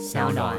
小暖。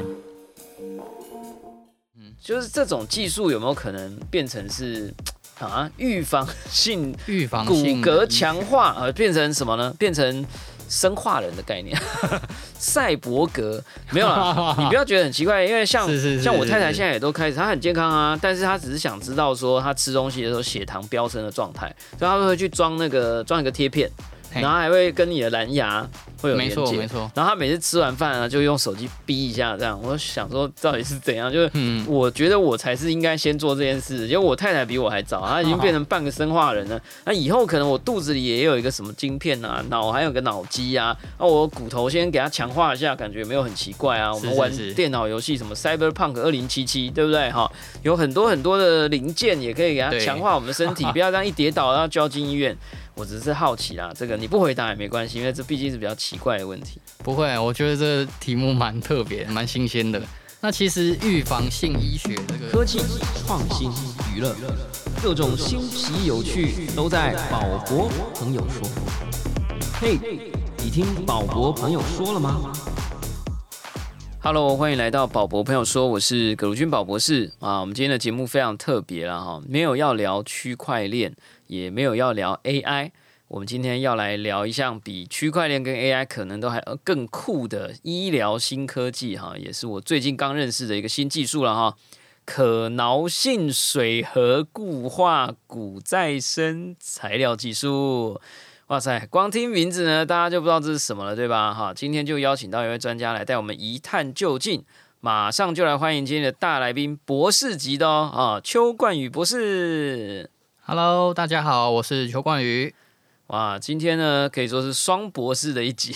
嗯，就是这种技术有没有可能变成是 啊预防性预防骨骼强化，呃，变成什么呢？变成生化人的概念，赛博格没有啦，你不要觉得很奇怪，因为像是是是像我太太现在也都开始，她很健康啊，但是她只是想知道说她吃东西的时候血糖飙升的状态，所以她会去装那个装一个贴片，嘿然后还会跟你的蓝牙会有连接。错没错，然后他每次吃完饭啊，就用手机逼一下，这样。我想说，到底是怎样？就是嗯，我觉得我才是应该先做这件事，因为我太太比我还早，她已经变成半个生化人了。那以后可能我肚子里也有一个什么晶片啊，脑还有个脑机啊，那我骨头先给它强化一下，感觉没有很奇怪啊。我们玩电脑游戏什么 Cyberpunk 二零七七，对不对？哈，有很多很多的零件也可以给它强化我们的身体，不要这样一跌倒然后就要进医院。我只是好奇啦，这个你不回答也没关系，因为这毕竟是比较奇怪的问题。不会，我觉得这个题目蛮特别，蛮新鲜的。那其实预防性医学这个科技、创新、娱乐，各种新奇有趣都在宝博朋友说。嘿，你听宝博朋友说了吗？Hello，欢迎来到宝博朋友说，我是葛如君宝博士啊。我们今天的节目非常特别了哈，没有要聊区块链，也没有要聊 AI，我们今天要来聊一项比区块链跟 AI 可能都还呃更酷的医疗新科技哈，也是我最近刚认识的一个新技术了哈。可挠性水合固化骨再生材料技术，哇塞！光听名字呢，大家就不知道这是什么了，对吧？哈，今天就邀请到一位专家来带我们一探究竟，马上就来欢迎今天的大来宾，博士级的哦，啊，邱冠宇博士。Hello，大家好，我是邱冠宇。哇，今天呢可以说是双博士的一集，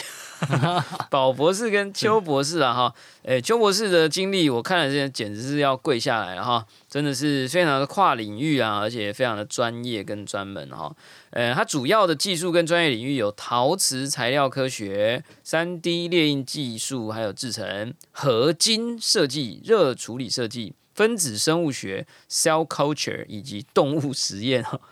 宝博士跟邱博士啊哈，诶，邱博士的经历我看了这些简直是要跪下来了哈，真的是非常的跨领域啊，而且非常的专业跟专门哈。呃，他主要的技术跟专业领域有陶瓷材料科学、三 D 列印技术，还有制成、合金设计、热处理设计、分子生物学、cell culture 以及动物实验哈。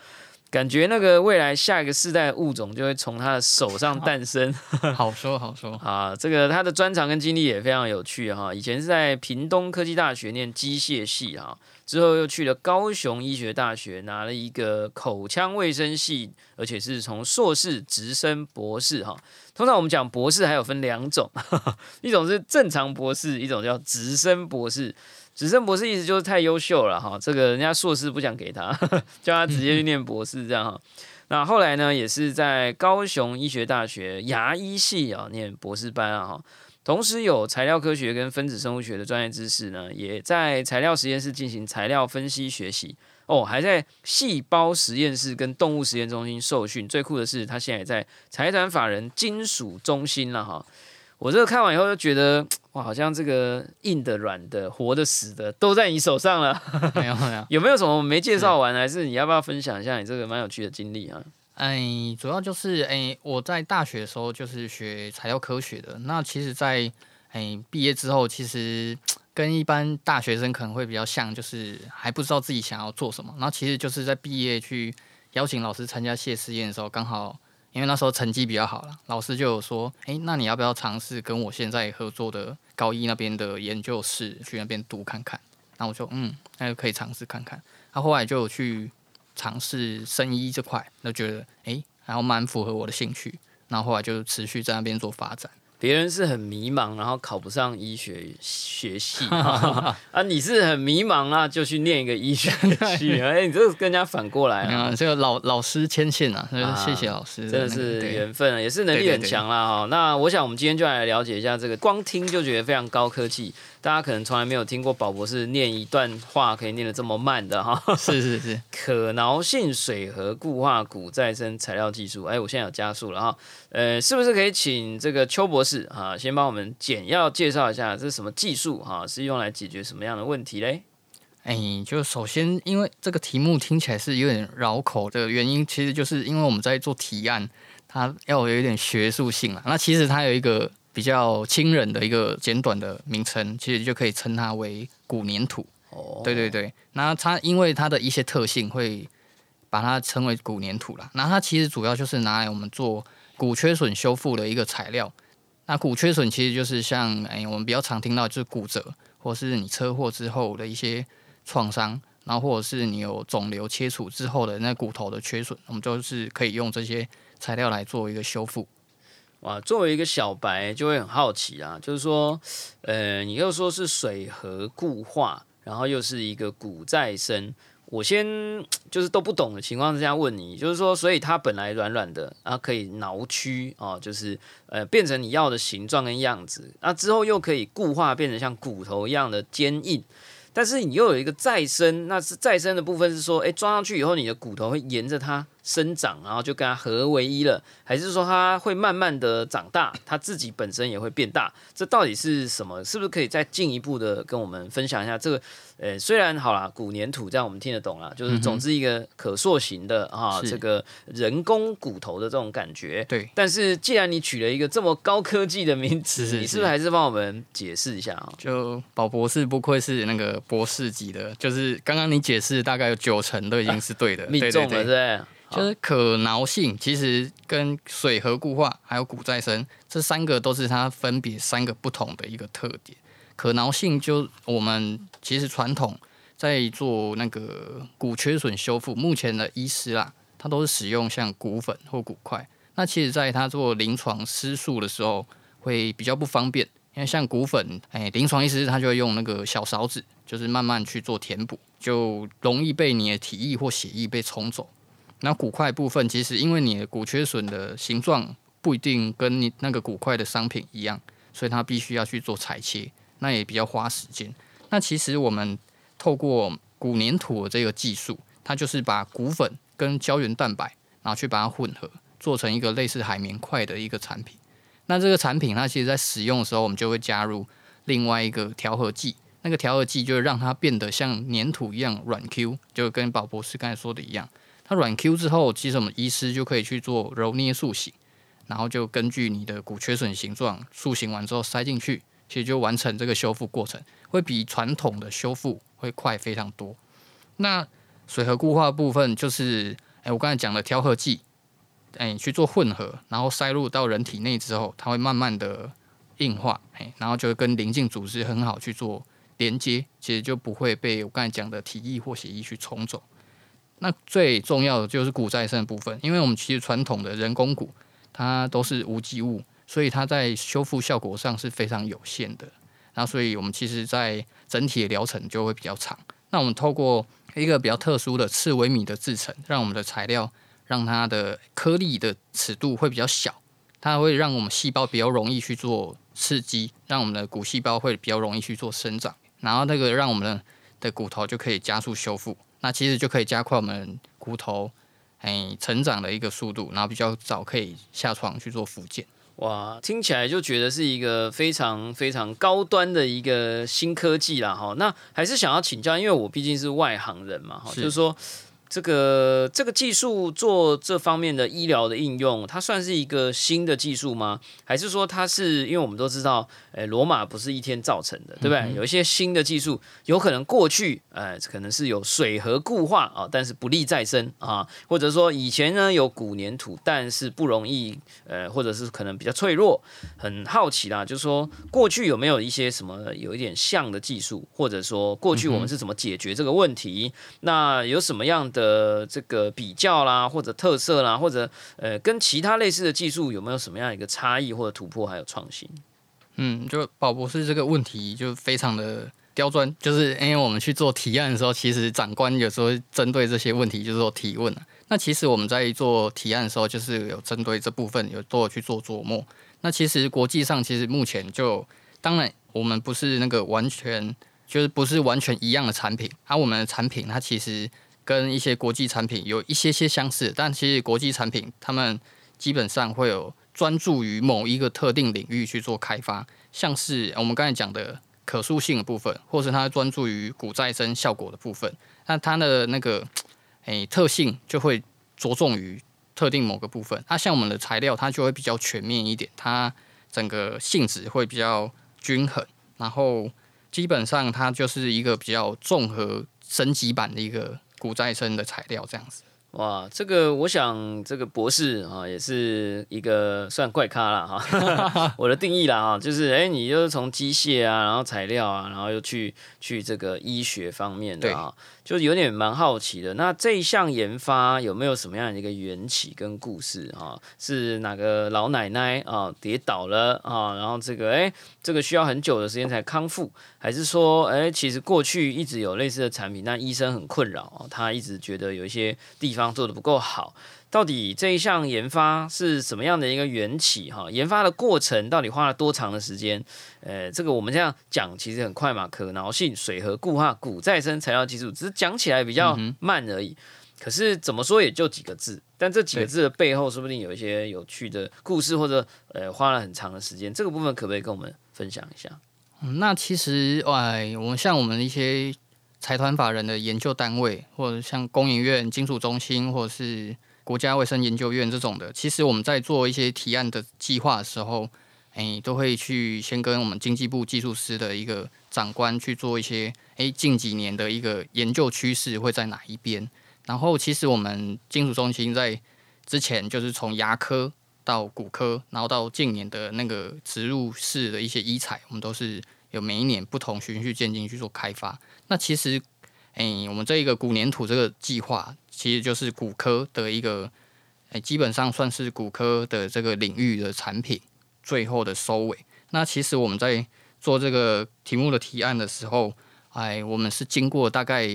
感觉那个未来下一个世代的物种就会从他的手上诞生 好说好说，啊！这个他的专长跟经历也非常有趣哈。以前是在屏东科技大学念机械系哈，之后又去了高雄医学大学拿了一个口腔卫生系，而且是从硕士直升博士哈。通常我们讲博士还有分两种，一种是正常博士，一种叫直升博士。直升博士意思就是太优秀了哈，这个人家硕士不想给他，叫他直接去念博士这样哈。那后来呢，也是在高雄医学大学牙医系啊念博士班啊哈，同时有材料科学跟分子生物学的专业知识呢，也在材料实验室进行材料分析学习哦，还在细胞实验室跟动物实验中心受训。最酷的是，他现在也在财团法人金属中心了哈。我这个看完以后就觉得，哇，好像这个硬的、软的、活的、死的都在你手上了。没有没有。有没有什么没介绍完，还是你要不要分享一下你这个蛮有趣的经历啊？哎，主要就是哎，我在大学的时候就是学材料科学的。那其实在，哎毕业之后，其实跟一般大学生可能会比较像，就是还不知道自己想要做什么。然后其实就是在毕业去邀请老师参加谢师宴的时候，刚好因为那时候成绩比较好了，老师就有说，哎，那你要不要尝试跟我现在合作的高一那边的研究室去那边读看看？那我就嗯，那就可以尝试看看。他后来就有去尝试生医这块，那觉得诶，然后蛮符合我的兴趣，然后后来就持续在那边做发展。别人是很迷茫，然后考不上医学学系啊，你是很迷茫啊，就去念一个医学 系，哎，你这个跟人家反过来啊。嗯，这个老老师牵线啊，谢谢老师，真的是对缘分啊，也是能力很强啦哈。那我想我们今天就来了解一下这个，光听就觉得非常高科技，大家可能从来没有听过宝博士念一段话可以念得这么慢的哈。是是是，可挠性水合固化骨再生材料技术，哎，我现在有加速了哈。呃，是不是可以请这个邱博士啊，先帮我们简要介绍一下这是什么技术哈，是用来解决什么样的问题嘞？哎，就首先因为这个题目听起来是有点绕口的原因，其实就是因为我们在做提案，它要有一点学术性啊。那其实它有一个比较亲人的一个简短的名称，其实就可以称它为骨粘土。哦，对对对，那它因为它的一些特性会把它称为骨粘土啦。那它其实主要就是拿来我们做骨缺损修复的一个材料。那骨缺损其实就是像哎、我们比较常听到就是骨折，或是你车祸之后的一些创伤，然后或者是你有肿瘤切除之后的那骨头的缺损，我们就是可以用这些材料来做一个修复。哇，作为一个小白就会很好奇啊，就是说，呃，你又说是水合固化，然后又是一个骨再生，我先就是都不懂的情况之下问你，就是说，所以它本来软软的，啊可以挠曲啊，就是呃变成你要的形状跟样子，那之后又可以固化变成像骨头一样的坚硬。但是你又有一个再生，那是再生的部分是说，诶，装上去以后，你的骨头会沿着它生长，然后就跟它合为一了，还是说它会慢慢的长大，它自己本身也会变大？这到底是什么？是不是可以再进一步的跟我们分享一下？这个，呃，虽然好啦，骨粘土这样我们听得懂啦，就是总之一个可塑型的啊，这个人工骨头的这种感觉。对，但是既然你取了一个这么高科技的名词，是是你是不是还是帮我们解释一下啊？就宝博士不愧是那个博士级的，就是刚刚你解释大概有九成都已经是对的，命对中了。对？就是可挠性，其实跟水合固化还有骨再生这三个都是它分别三个不同的一个特点。可挠性就我们其实传统在做那个骨缺损修复，目前的医师啦，他都是使用像骨粉或骨块。那其实在他做临床施术的时候会比较不方便，因为像骨粉，哎，临床医师他就会用那个小勺子，就是慢慢去做填补，就容易被你的体液或血液被冲走。那骨块部分，其实因为你的骨缺损的形状不一定跟你那个骨块的商品一样，所以它必须要去做裁切，那也比较花时间。那其实我们透过骨粘土的这个技术，它就是把骨粉跟胶原蛋白，然后去把它混合，做成一个类似海绵块的一个产品。那这个产品它其实在使用的时候，我们就会加入另外一个调和剂，那个调和剂就会让它变得像粘土一样软 Q，就跟宝博士刚才说的一样。它软 Q 之后，其实我们医师就可以去做揉捏塑形，然后就根据你的骨缺损形状塑形完之后塞进去，其实就完成这个修复过程，会比传统的修复会快非常多。那水合固化部分就是，哎，我刚才讲的调和剂，哎，去做混合，然后塞入到人体内之后，它会慢慢的硬化，哎，然后就跟邻近组织很好去做连接，其实就不会被我刚才讲的体液或血液去冲走。那最重要的就是骨再生的部分，因为我们其实传统的人工骨它都是无机物，所以它在修复效果上是非常有限的。然后，所以我们其实在整体的疗程就会比较长。那我们透过一个比较特殊的次微米的制成，让我们的材料让它的颗粒的尺度会比较小，它会让我们细胞比较容易去做刺激，让我们的骨细胞会比较容易去做生长，然后那个让我们的骨头就可以加速修复。那其实就可以加快我们骨头哎成长的一个速度，然后比较早可以下床去做复健。哇，听起来就觉得是一个非常非常高端的一个新科技啦，哈。那还是想要请教，因为我毕竟是外行人嘛，哈，就是说这个这个技术做这方面的医疗的应用，它算是一个新的技术吗？还是说它是因为我们都知道，诶，罗马不是一天造成的，对不对？有一些新的技术，有可能过去，呃，可能是有水和固化啊，但是不利再生啊，或者说以前呢有骨粘土，但是不容易，呃，或者是可能比较脆弱。很好奇啦，就是说过去有没有一些什么有一点像的技术，或者说过去我们是怎么解决这个问题？那有什么样的这个比较啦，或者特色啦，或者呃跟其他类似的技术有没有什么样一个差异或者突破还有创新？嗯，就宝博士这个问题就非常的刁钻，就是因为我们去做提案的时候，其实长官有时候针对这些问题就是做提问了。那其实我们在做提案的时候，就是有针对这部分有都有去做琢磨。那其实国际上其实目前就，当然我们不是那个完全就是不是完全一样的产品，而、我们的产品它其实跟一些国际产品有一些些相似，但其实国际产品他们基本上会有专注于某一个特定领域去做开发，像是我们刚才讲的可塑性的部分，或是它专注于骨再生效果的部分，那它的那个诶、特性就会着重于特定某个部分。它、像我们的材料，它就会比较全面一点，它整个性质会比较均衡，然后基本上它就是一个比较综合升级版的一个骨再生的材料这样子。哇，这个我想这个博士啊，也是一个算怪咖了哈。我的定义啦哈，就是哎，你就是从机械啊，然后材料啊，然后又去去这个医学方面的啊，就有点蛮好奇的。那这一项研发有没有什么样的一个缘起跟故事啊？是哪个老奶奶啊跌倒了啊，然后这个哎，这个需要很久的时间才康复，还是说哎，其实过去一直有类似的产品，那医生很困扰，他一直觉得有一些地方。做的不够好，到底这一项研发是什么样的一个缘起？哈，研发的过程到底花了多长的时间？呃，这个我们这样讲其实很快嘛，可挠性水和固化骨再生材料技术，只是讲起来比较慢而已。可是怎么说也就几个字，但这几个字的背后说不定有一些有趣的故事，或者呃花了很长的时间。这个部分可不可以跟我们分享一下？嗯，那其实哎，我们像我们一些。财团法人的研究单位，或者像工研院、金属中心，或者是国家卫生研究院这种的，其实我们在做一些提案的计划的时候，哎，都会去先跟我们经济部技术师的一个长官去做一些，哎，近几年的一个研究趋势会在哪一边。然后，其实我们金属中心在之前就是从牙科到骨科，然后到近年的那个植入式的一些医材，我们都是。有每一年不同循序渐进去做开发。那其实，诶，我们这一个古粘土这个计划，其实就是骨科的一个，诶，基本上算是骨科的这个领域的产品最后的收尾。那其实我们在做这个题目的提案的时候，哎，我们是经过大概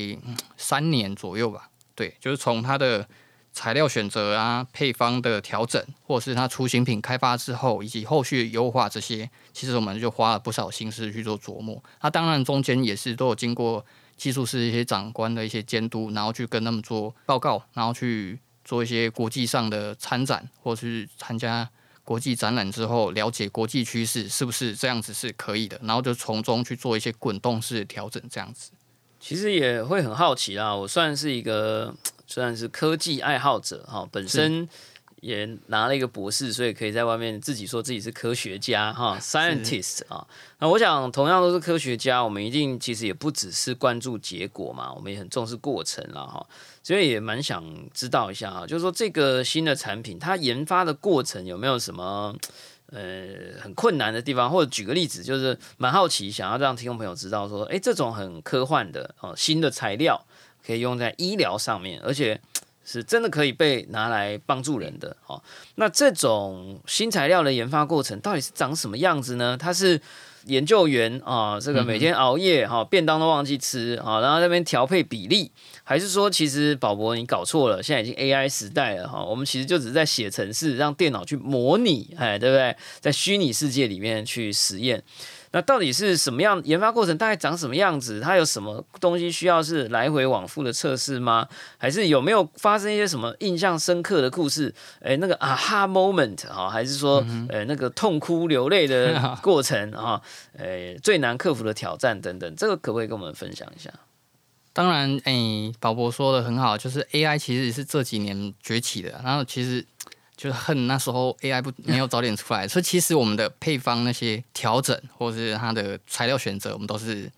三年左右吧，对，就是从它的。材料选择啊，配方的调整，或者是它出新品开发之后，以及后续优化这些，其实我们就花了不少心思去做琢磨。那当然中间也是都有经过技术师一些长官的一些监督，然后去跟他们做报告，然后去做一些国际上的参展，或是参加国际展览之后，了解国际趋势是不是这样子是可以的，然后就从中去做一些滚动式的调整，这样子。其实也会很好奇啦，我算是一个。算是科技爱好者哈，本身也拿了一个博士，所以可以在外面自己说自己是科学家哈，scientist 啊。那我想同样都是科学家，我们一定其实也不只是关注结果嘛，我们也很重视过程了哈。所以也蛮想知道一下啊，就是说这个新的产品它研发的过程有没有什么呃很困难的地方，或者举个例子，就是蛮好奇想要让听众朋友知道说，哎，这种很科幻的哦新的材料。可以用在医疗上面，而且是真的可以被拿来帮助人的哦。那这种新材料的研发过程到底是长什么样子呢？它是研究员啊，这个每天熬夜哈，便当都忘记吃啊，然后那边调配比例，还是说其实宝博你搞错了？现在已经 AI 时代了哈，我们其实就只是在写程式，让电脑去模拟，哎，对不对？在虚拟世界里面去实验。那到底是什么样研发过程？大概长什么样子？它有什么东西需要是来回往复的测试吗？还是有没有发生一些什么印象深刻的故事？诶，那个啊哈 moment 啊，还是说呃那个痛哭流泪的 过程啊？诶，最难克服的挑战等等，这个可不可以跟我们分享一下？当然，诶，宝博说的很好，就是 AI 其实是这几年崛起的，然后其实。就是恨那时候 AI 不没有早点出来，所以其实我们的配方那些调整，或者是它的材料选择，我们都是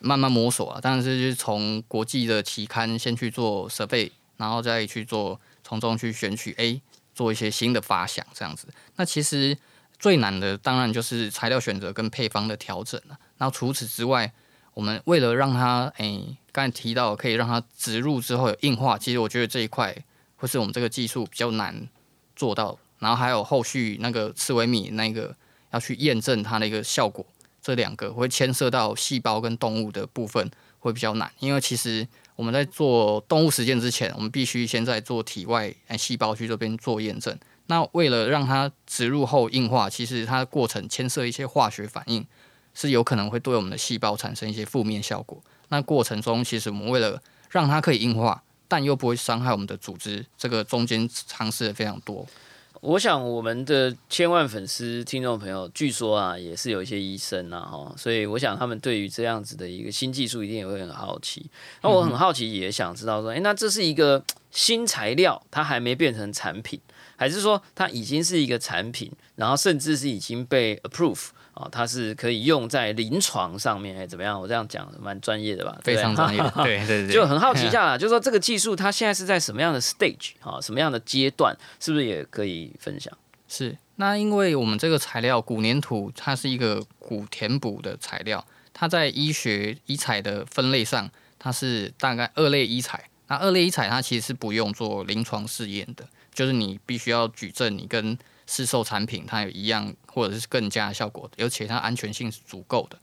慢慢摸索啊。当然是就是从国际的期刊先去做设备，然后再去做从中去选取 A，做一些新的发想这样子。那其实最难的当然就是材料选择跟配方的调整了。然后除此之外，我们为了让它诶，刚才提到可以让它植入之后有硬化，其实我觉得这一块会是我们这个技术比较难。做到，然后还有后续那个刺微米那个要去验证它的一个效果，这两个会牵涉到细胞跟动物的部分会比较难，因为其实我们在做动物实践之前，我们必须先在做体外细胞去这边做验证。那为了让它植入后硬化，其实它的过程牵涉一些化学反应，是有可能会对我们的细胞产生一些负面效果。那过程中，其实我们为了让它可以硬化。但又不会伤害我们的组织，这个中间尝试的非常多。我想我们的千万粉丝听众朋友，据说啊，也是有一些医生呐，哈，所以我想他们对于这样子的一个新技术，一定也会很好奇。那我很好奇，也想知道说，诶，那这是一个新材料，它还没变成产品，还是说它已经是一个产品，然后甚至是已经被 approve？啊，它是可以用在临床上面，哎，怎么样？我这样讲蛮专业的吧？非常专业，对对对，就很好奇一下 啦，就是说这个技术它现在是在什么样的 stage 啊，什么样的阶段，是不是也可以分享？是，那因为我们这个材料骨粘土，它是一个骨填补的材料，它在医学医材的分类上，它是大概二类医材。那二类医材它其实是不用做临床试验的，就是你必须要举证你跟市售产品它有一样或者是更加效果，而且它安全性是足够的。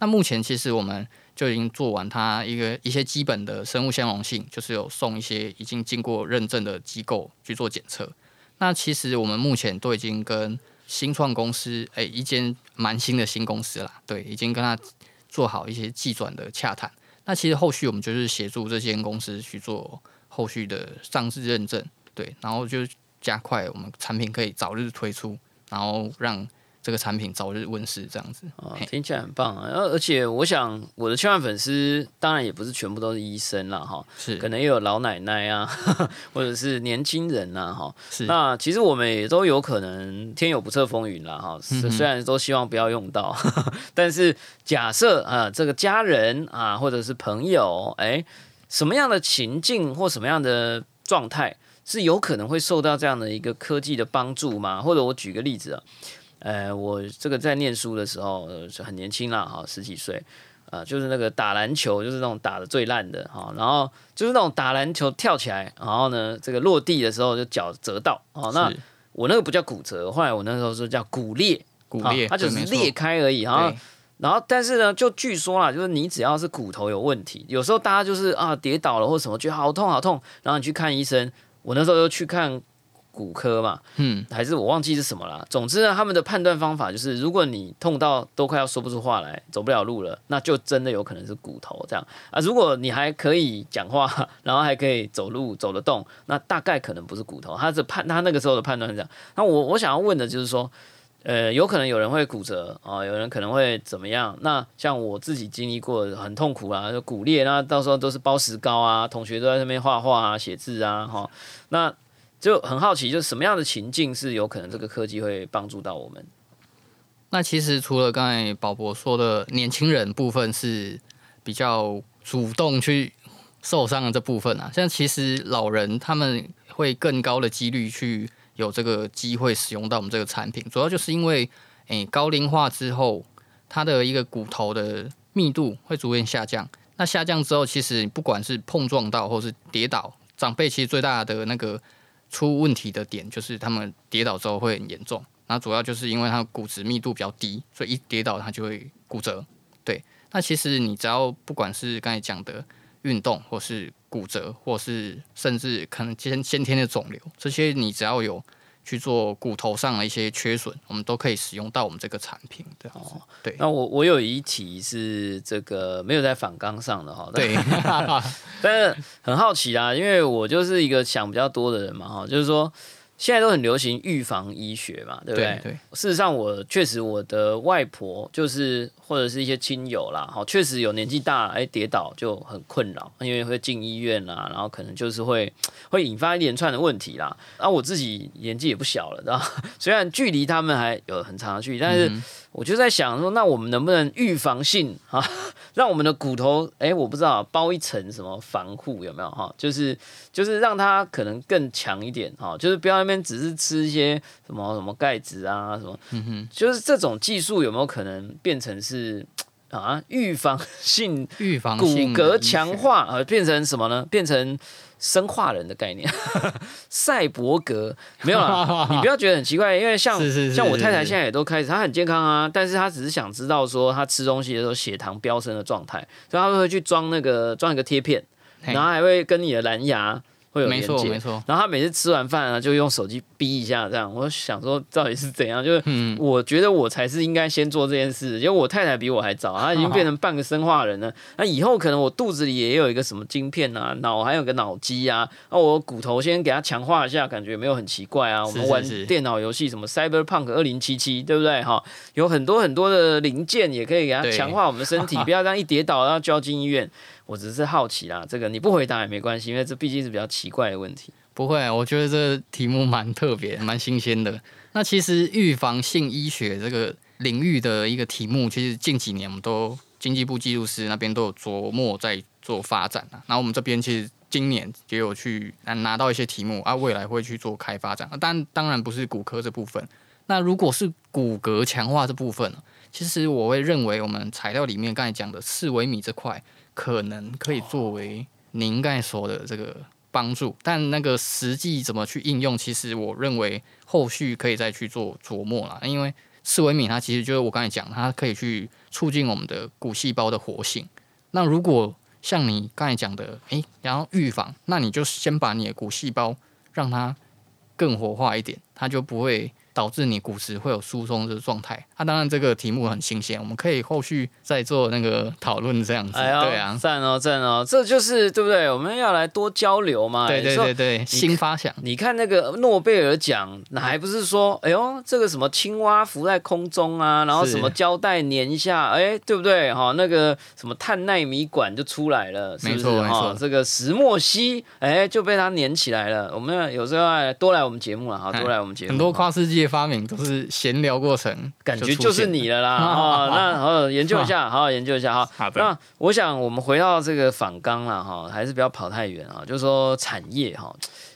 那目前其实我们就已经做完它一个一些基本的生物相容性，就是有送一些已经经过认证的机构去做检测。那其实我们目前都已经跟新创公司，诶、一间蛮新的新公司啦，对，已经跟他做好一些技转的洽谈。那其实后续我们就是协助这间公司去做后续的上市认证，对，然后就加快我们产品可以早日推出，然后让这个产品早日问世，这样子。啊，嘿听起来很棒啊！然后而且我想我的千万粉丝当然也不是全部都是医生啦，哈，是可能也有老奶奶啊，或者是年轻人呐、哈。是那其实我们也都有可能天有不测风云啦，哈。虽然都希望不要用到，但是假设啊，这个家人啊，或者是朋友，哎，什么样的情境或什么样的状态是有可能会受到这样的一个科技的帮助吗？或者我举个例子啊，呃，我这个在念书的时候，呃，是很年轻啦，哈，十几岁。啊、就是那个打篮球，就是那种打的最烂的哈，然后就是那种打篮球跳起来，然后呢，这个落地的时候就脚折到，哦，那我那个不叫骨折，后来我那时候说叫骨裂，骨裂，啊它就是裂开而已，然后然后但是呢，就据说啦，就是你只要是骨头有问题，有时候大家就是啊跌倒了或什么，觉得好痛好痛，然后你去看医生，我那时候又去看骨科嘛，嗯，还是我忘记是什么了。总之呢，他们的判断方法就是，如果你痛到都快要说不出话来，走不了路了，那就真的有可能是骨头这样啊。如果你还可以讲话，然后还可以走路走得动，那大概可能不是骨头。他的判，他那个时候的判断是这样。那我我想要问的就是说。呃，有可能有人会骨折啊、有人可能会怎么样？那像我自己经历过很痛苦啊，就骨裂，那到时候都是包石膏啊，同学都在那边画画啊、写字啊，哈、那就很好奇，就是什么样的情境是有可能这个科技会帮助到我们？那其实除了刚才宝博说的年轻人部分是比较主动去受伤的这部分啊，像其实老人他们会更高的几率去有这个机会使用到我们这个产品，主要就是因为诶、高龄化之后，它的一个骨头的密度会逐渐下降。那下降之后，其实不管是碰撞到或是跌倒，长辈其实最大的那个出问题的点就是他们跌倒之后会很严重。那主要就是因为它骨质密度比较低，所以一跌倒它就会骨折。对，那其实你只要不管是刚才讲的运动，或是骨折，或是甚至可能先先天的肿瘤，这些你只要有去做骨头上的一些缺损，我们都可以使用到我们这个产品的。哦对那我我有一题是这个没有在反纲上的哈，但对，但是很好奇啊，因为我就是一个想比较多的人嘛哈，就是说现在都很流行预防医学嘛，对不对？对对事实上，我确实我的外婆就是或者是一些亲友啦，好，确实有年纪大，哎，跌倒就很困扰，因为会进医院啦，然后可能就是会 会引发一连串的问题啦。然后我自己年纪也不小了，然后虽然距离他们还有很长的距离，但是嗯我就在想说，那我们能不能预防性 啊，让我们的骨头，哎，我不知道包一层什么防护有没有哈？就是就是让它可能更强一点哈，就是不要那边只是吃一些什么什么钙质啊什么，嗯哼，就是这种技术有没有可能变成是啊预防性预防骨骼强化，呃，变成什么呢？变成生化人的概念，赛博格没有啦，你不要觉得很奇怪，因为像像我太太现在也都开始，她很健康啊，但是她只是想知道说她吃东西的时候血糖飙升的状态，所以她会去装那个装一个贴片，然后还会跟你的蓝牙会有没连接。错没错，然后他每次吃完饭啊，就用手机逼一下，这样。我想说，到底是怎样？就是嗯，我觉得我才是应该先做这件事，因为我太太比我还早，她已经 变成半个生化人了。那以后可能我肚子里也有一个什么晶片啊，脑还有个脑机啊，那我骨头先给它强化一下，感觉没有很奇怪啊。我们玩电脑游戏什么 Cyberpunk 二零七七，对不对？哈，有很多很多的零件也可以给它强化我们的身体，不要这样一跌倒然后就要进医院。我只是好奇啦，这个你不回答也没关系，因为这毕竟是比较奇怪的问题。不会，我觉得这题目蛮特别、蛮新鲜的。那其实预防性医学这个领域的一个题目，其实近几年我们都经济部技术师那边都有琢磨在做发展啊。然后我们这边其实今年也有去拿拿到一些题目啊，未来会去做开发展。但当然不是骨科这部分。那如果是骨骼强化这部分？其实我会认为我们材料里面刚才讲的四微米这块，可能可以作为您刚才说的这个帮助。但那个实际怎么去应用，其实我认为后续可以再去做琢磨啦。因为四微米它其实就是我刚才讲，它可以去促进我们的骨细胞的活性。那如果像你刚才讲的，诶，然后预防，那你就先把你的骨细胞让它更活化一点，它就不会。导致你骨质会有疏松的状态。啊，当然这个题目很新鲜，我们可以后续再做那个讨论，这样子。对啊，赞哦，赞哦，这就是对不对？我们要来多交流嘛。对对对对，新发想。你看那个诺贝尔奖，那还不是说，哎呦，这个什么青蛙浮在空中啊，然后什么胶带粘一下，哎，对不对？哈，那个什么碳纳米管就出来了，是不是？哈，这个石墨烯，哎，就被它粘起来了。我们有时候多来我们节目了，哈，多来我们节目。很多跨世纪。发明都是闲聊过程，感觉就是你了啦啊！那 好好研究一下，好好研究一下哈。好的。那我想我们回到这个仿钢了哈，还是不要跑太远啊。就是说产业哈，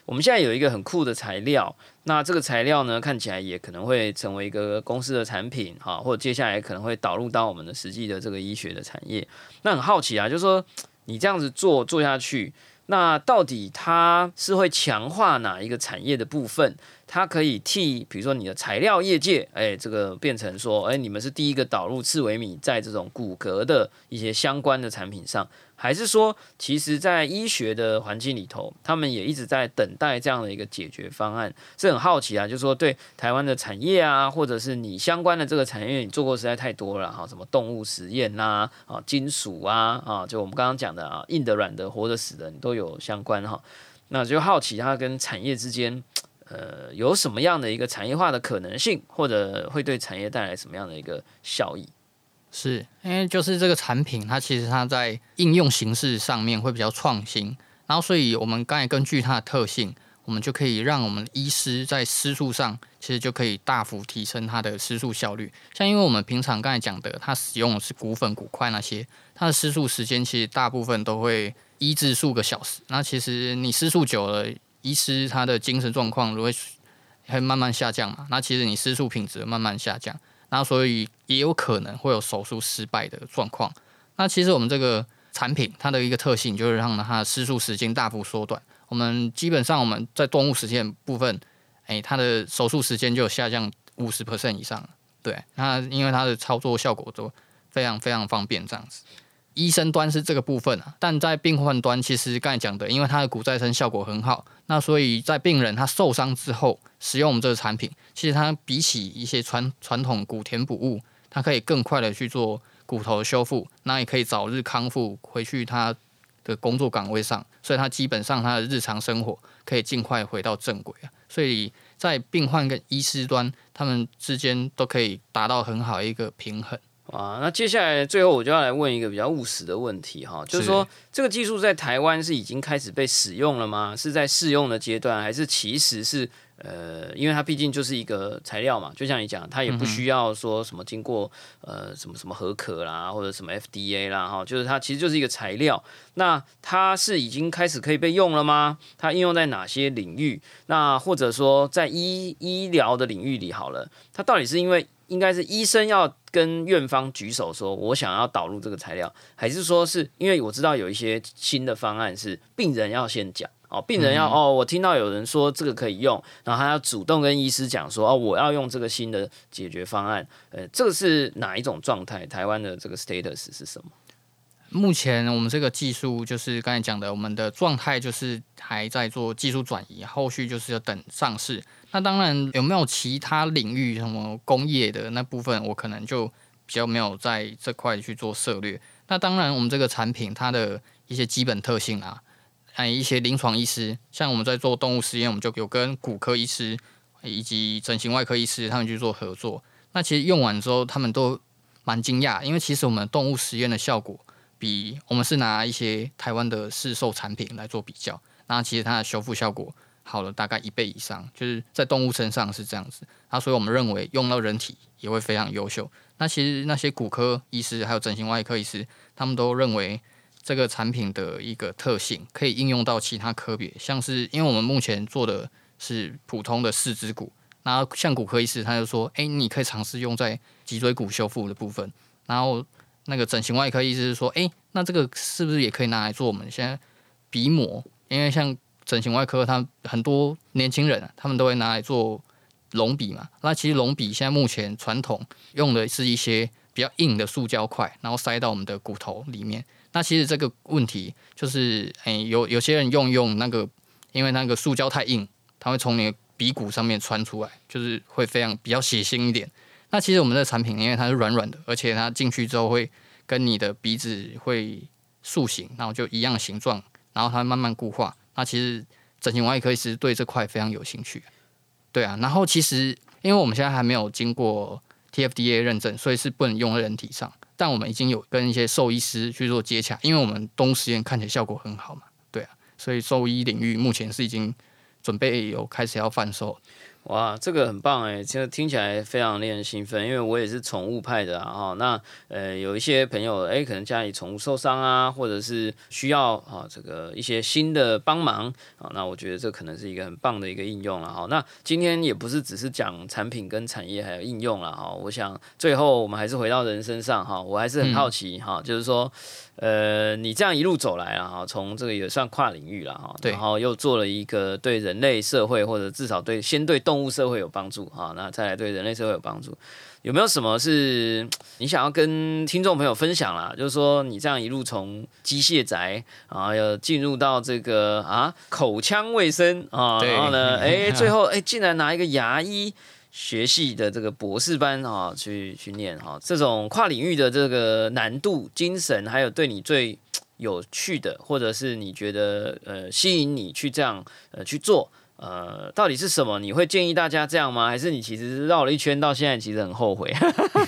我们现在有一个很酷的材料，那这个材料呢，看起来也可能会成为一个公司的产品哈，或者接下来可能会导入到我们的实际的这个医学的产业。那很好奇啊，就是说你这样子做做下去，那到底它是会强化哪一个产业的部分？它可以替，比如说你的材料业界，哎，这个变成说，哎，你们是第一个导入刺微米在这种骨骼的一些相关的产品上，还是说，其实在医学的环境里头，他们也一直在等待这样的一个解决方案？是很好奇啊，就是说对台湾的产业啊，或者是你相关的这个产业，你做过实在太多了哈，什么动物实验呐，啊，金属啊，啊，就我们刚刚讲的啊，硬的、软的、活的、死的，你都有相关哈，那就好奇它跟产业之间。呃，有什么样的一个产业化的可能性，或者会对产业带来什么样的一个效益？是因为就是这个产品，它其实它在应用形式上面会比较创新，然后所以我们刚才根据它的特性，我们就可以让我们医师在施术上，其实就可以大幅提升它的施术效率。像因为我们平常刚才讲的，它使用的是骨粉、骨块那些，它的施术时间其实大部分都会医治数个小时。那其实你施术久了。医师他的精神状况如会会慢慢下降嘛？那其实你失术品质慢慢下降，那所以也有可能会有手术失败的状况。那其实我们这个产品它的一个特性就是让它的施术时间大幅缩短。我们基本上我们在动物实验部分，哎，它的手术时间就有下降五十 percent 以上。对，那因为它的操作效果都非常非常方便，这样子。医生端是这个部分啊，但在病患端，其实刚才讲的，因为它的骨再生效果很好，那所以在病人他受伤之后使用我们这个产品，其实它比起一些传传统骨填补物，它可以更快的去做骨头修复，那也可以早日康复回去他的工作岗位上，所以他基本上他的日常生活可以尽快回到正轨啊，所以在病患跟医师端，他们之间都可以达到很好一个平衡。啊，那接下来最后我就要来问一个比较务实的问题哈，就是说这个技术在台湾是已经开始被使用了吗？是在试用的阶段，还是其实是呃，因为它毕竟就是一个材料嘛，就像你讲，它也不需要说什么经过呃什么什么合可啦，或者什么 FDA 啦哈，就是它其实就是一个材料。那它是已经开始可以被用了吗？它应用在哪些领域？那或者说在医医疗的领域里好了，它到底是因为？应该是医生要跟院方举手说，我想要导入这个材料，还是说是因为我知道有一些新的方案是病人要先讲哦，病人要哦，我听到有人说这个可以用，然后他要主动跟医师讲说哦，我要用这个新的解决方案，呃，这个是哪一种状态？台湾的这个 status 是什么？目前我们这个技术就是刚才讲的，我们的状态就是还在做技术转移，后续就是要等上市。那当然有没有其他领域什么工业的那部分，我可能就比较没有在这块去做策略。那当然我们这个产品它的一些基本特性啊，还有一些临床医师，像我们在做动物实验，我们就有跟骨科医师以及整形外科医师他们去做合作。那其实用完之后，他们都蛮惊讶，因为其实我们动物实验的效果。比我们是拿一些台湾的市售产品来做比较，那其实它的修复效果好了大概一倍以上，就是在动物身上是这样子。那所以我们认为用到人体也会非常优秀。那其实那些骨科医师还有整形外科医师，他们都认为这个产品的一个特性可以应用到其他科别，像是因为我们目前做的是普通的四肢骨，然后像骨科医师他就说，哎，你可以尝试用在脊椎骨修复的部分。然后那个整形外科医师是说，哎，那这个是不是也可以拿来做我们现在鼻膜？因为像整形外科，他很多年轻人啊，他们都会拿来做隆鼻嘛。那其实隆鼻现在目前传统用的是一些比较硬的塑胶块，然后塞到我们的骨头里面。那其实这个问题就是，哎，有有些人用用那个，因为那个塑胶太硬，它会从你的鼻骨上面穿出来，就是会非常比较血腥一点。那其实我们的产品，因为它是软软的，而且它进去之后会跟你的鼻子会塑形，然后就一样形状，然后它慢慢固化。那其实整形外科医师对这块非常有兴趣，对啊。然后其实因为我们现在还没有经过 TFDA 认证，所以是不能用在人体上。但我们已经有跟一些兽医师去做接洽，因为我们动物实验看起来效果很好嘛，对啊。所以兽医领域目前是已经准备有开始要贩售。哇，这个很棒哎，这个听起来非常令人兴奋，因为我也是宠物派的啊。哈，那呃，有一些朋友哎，可能家里宠物受伤啊，或者是需要啊这个一些新的帮忙啊，那我觉得这可能是一个很棒的一个应用了哈。那今天也不是只是讲产品跟产业还有应用了哈，我想最后我们还是回到人身上哈，我还是很好奇哈，就是说。呃，你这样一路走来啊哈，从这个也算跨领域了哈，然后又做了一个对人类社会或者至少对先对动物社会有帮助哈，那再来对人类社会有帮助，有没有什么是 你想要跟听众朋友分享啦？就是说你这样一路从机械宅啊，要进入到这个啊口腔卫生啊，然后呢，哎，最后哎竟然拿一个牙医。学系的这个博士班啊，去去念哈，这种跨领域的这个难度、精神，还有对你最有趣的，或者是你觉得呃吸引你去这样呃去做，呃，到底是什么？你会建议大家这样吗？还是你其实绕了一圈，到现在其实很后悔？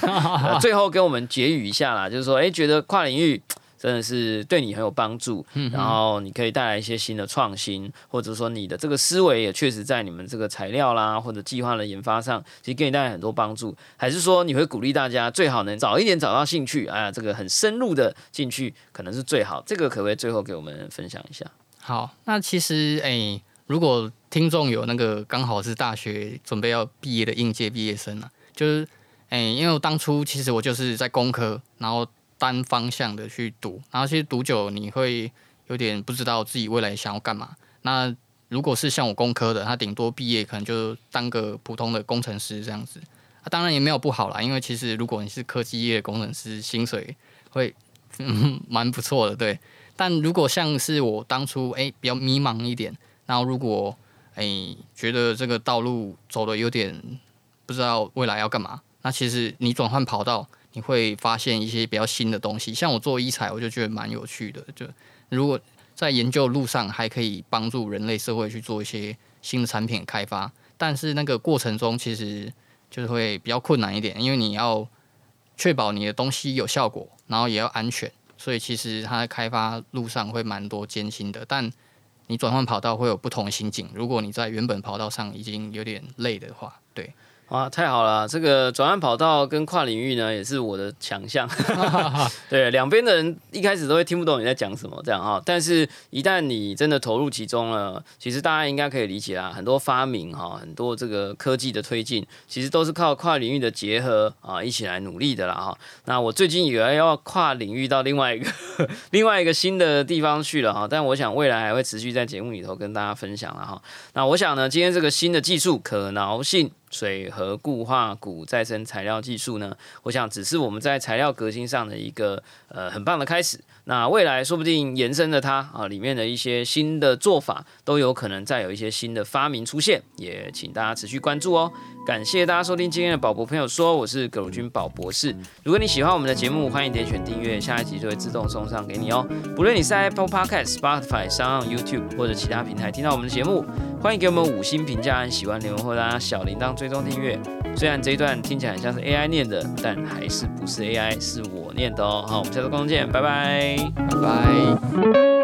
最后跟我们结语一下啦，就是说，哎，觉得跨领域。真的是对你很有帮助，嗯然后你可以带来一些新的创新，或者说你的这个思维也确实在你们这个材料啦或者计划的研发上，其实给你带来很多帮助。还是说你会鼓励大家最好能早一点找到兴趣，哎呀，这个很深入的进去可能是最好。这个可不可以最后给我们分享一下？好，那其实哎，如果听众有那个刚好是大学准备要毕业的应届毕业生啊，就是哎，因为我当初其实我就是在工科，然后。单方向的去读，然后其实读久你会有点不知道自己未来想要干嘛。那如果是像我工科的，他顶多毕业可能就当个普通的工程师这样子。啊，当然也没有不好啦，因为其实如果你是科技业工程师，薪水会 蛮不错的，对。但如果像是我当初诶比较迷茫一点，然后如果诶觉得这个道路走的有点不知道未来要干嘛，那其实你转换跑道。你会发现一些比较新的东西，像我做医材，我就觉得蛮有趣的。就如果在研究路上还可以帮助人类社会去做一些新的产品开发，但是那个过程中其实就是会比较困难一点，因为你要确保你的东西有效果，然后也要安全，所以其实它在开发路上会蛮多艰辛的。但你转换跑道会有不同心境，如果你在原本跑道上已经有点累的话，对。哇，太好了！这个转换跑道跟跨领域呢，也是我的强项。对，两边的人一开始都会听不懂你在讲什么，这样哈。但是，一旦你真的投入其中了，其实大家应该可以理解啦。很多发明哈，很多这个科技的推进，其实都是靠跨领域的结合啊，一起来努力的啦哈。那我最近以为要跨领域到另外一个 另外一个新的地方去了哈，但我想未来还会持续在节目里头跟大家分享了哈。那我想呢，今天这个新的技术可挠性。水和固化骨再生材料技术呢，我想只是我们在材料革新上的一个呃很棒的开始。那未来说不定延伸的它啊，里面的一些新的做法都有可能再有一些新的发明出现，也请大家持续关注哦。感谢大家收听今天的宝博朋友说，我是葛如君宝博士。如果你喜欢我们的节目，欢迎点选订阅，下一集就会自动送上给你哦。不论你是 Apple Podcast、Spotify、上 YouTube 或者其他平台听到我们的节目，欢迎给我们五星评价，喜欢留言或大家小铃铛追踪订阅。虽然这一段听起来很像是 AI 念的，但还是不是 AI，是我念的哦。好，我们下次观众见，拜拜，拜拜。